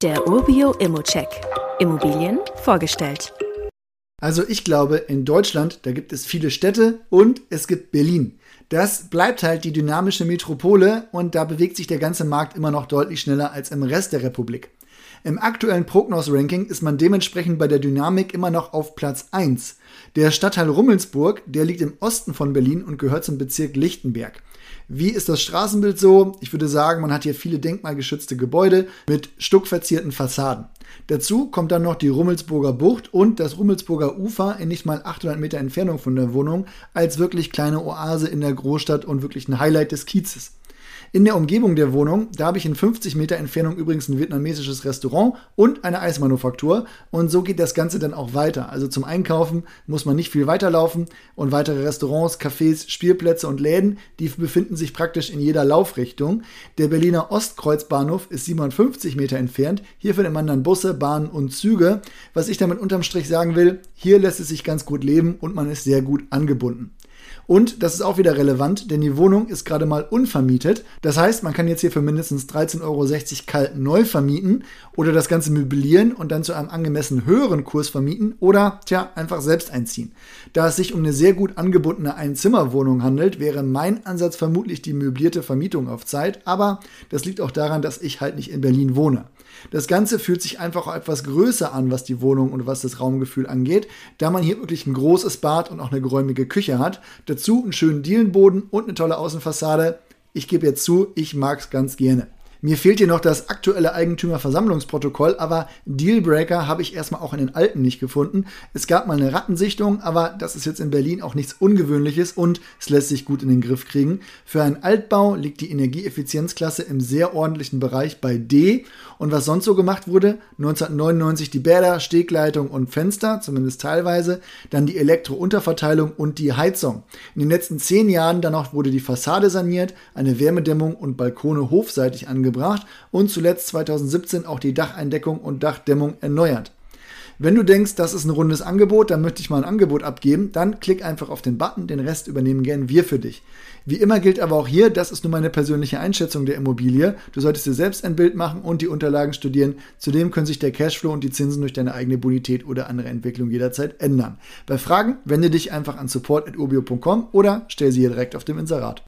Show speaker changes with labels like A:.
A: Der Urbio Immocheck. Immobilien vorgestellt.
B: Also ich glaube, in Deutschland, da gibt es viele Städte und es gibt Berlin. Das bleibt halt die dynamische Metropole und da bewegt sich der ganze Markt immer noch deutlich schneller als im Rest der Republik. Im aktuellen Prognos-Ranking ist man dementsprechend bei der Dynamik immer noch auf Platz 1. Der Stadtteil Rummelsburg, der liegt im Osten von Berlin und gehört zum Bezirk Lichtenberg. Wie ist das Straßenbild so? Ich würde sagen, man hat hier viele denkmalgeschützte Gebäude mit stuckverzierten Fassaden. Dazu kommt dann noch die Rummelsburger Bucht und das Rummelsburger Ufer in nicht mal 800 Meter Entfernung von der Wohnung als wirklich kleine Oase in der Großstadt und wirklich ein Highlight des Kiezes. In der Umgebung der Wohnung, da habe ich in 50 Meter Entfernung übrigens ein vietnamesisches Restaurant und eine Eismanufaktur. Und so geht das Ganze dann auch weiter. Also zum Einkaufen muss man nicht viel weiterlaufen und weitere Restaurants, Cafés, Spielplätze und Läden, die befinden sich praktisch in jeder Laufrichtung. Der Berliner Ostkreuzbahnhof ist 57 Meter entfernt. Hier findet man dann Busse, Bahnen und Züge. Was ich damit unterm Strich sagen will, hier lässt es sich ganz gut leben und man ist sehr gut angebunden. Und das ist auch wieder relevant, denn die Wohnung ist gerade mal unvermietet. Das heißt, man kann jetzt hier für mindestens 13,60 Euro kalt neu vermieten oder das Ganze möblieren und dann zu einem angemessen höheren Kurs vermieten oder, tja, einfach selbst einziehen. Da es sich um eine sehr gut angebundene Einzimmerwohnung handelt, wäre mein Ansatz vermutlich die möblierte Vermietung auf Zeit, aber das liegt auch daran, dass ich halt nicht in Berlin wohne. Das Ganze fühlt sich einfach auch etwas größer an, was die Wohnung und was das Raumgefühl angeht, da man hier wirklich ein großes Bad und auch eine geräumige Küche hat. Dazu einen schönen Dielenboden und eine tolle Außenfassade. Ich gebe jetzt zu, ich mag es ganz gerne. Mir fehlt hier noch das aktuelle Eigentümerversammlungsprotokoll, aber Dealbreaker habe ich erstmal auch in den alten nicht gefunden. Es gab mal eine Rattensichtung, aber das ist jetzt in Berlin auch nichts Ungewöhnliches und es lässt sich gut in den Griff kriegen. Für einen Altbau liegt die Energieeffizienzklasse im sehr ordentlichen Bereich bei D. Und was sonst so gemacht wurde, 1999 die Bäder, Stegleitung und Fenster, zumindest teilweise, dann die Elektrounterverteilung und die Heizung. In den letzten zehn Jahren dann auch wurde die Fassade saniert, eine Wärmedämmung und Balkone hofseitig angebracht gebracht und zuletzt 2017 auch die Dacheindeckung und Dachdämmung erneuert. Wenn du denkst, das ist ein rundes Angebot, dann möchte ich mal ein Angebot abgeben, dann klick einfach auf den Button, den Rest übernehmen gern wir für dich. Wie immer gilt aber auch hier, das ist nur meine persönliche Einschätzung der Immobilie. Du solltest dir selbst ein Bild machen und die Unterlagen studieren. Zudem können sich der Cashflow und die Zinsen durch deine eigene Bonität oder andere Entwicklung jederzeit ändern. Bei Fragen wende dich einfach an support.urbio.com oder stell sie hier direkt auf dem Inserat.